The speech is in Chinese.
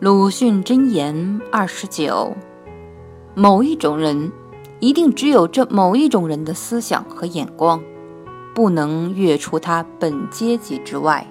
鲁迅箴言二十九：某一种人，一定只有这某一种人的思想和眼光，不能越出他本阶级之外。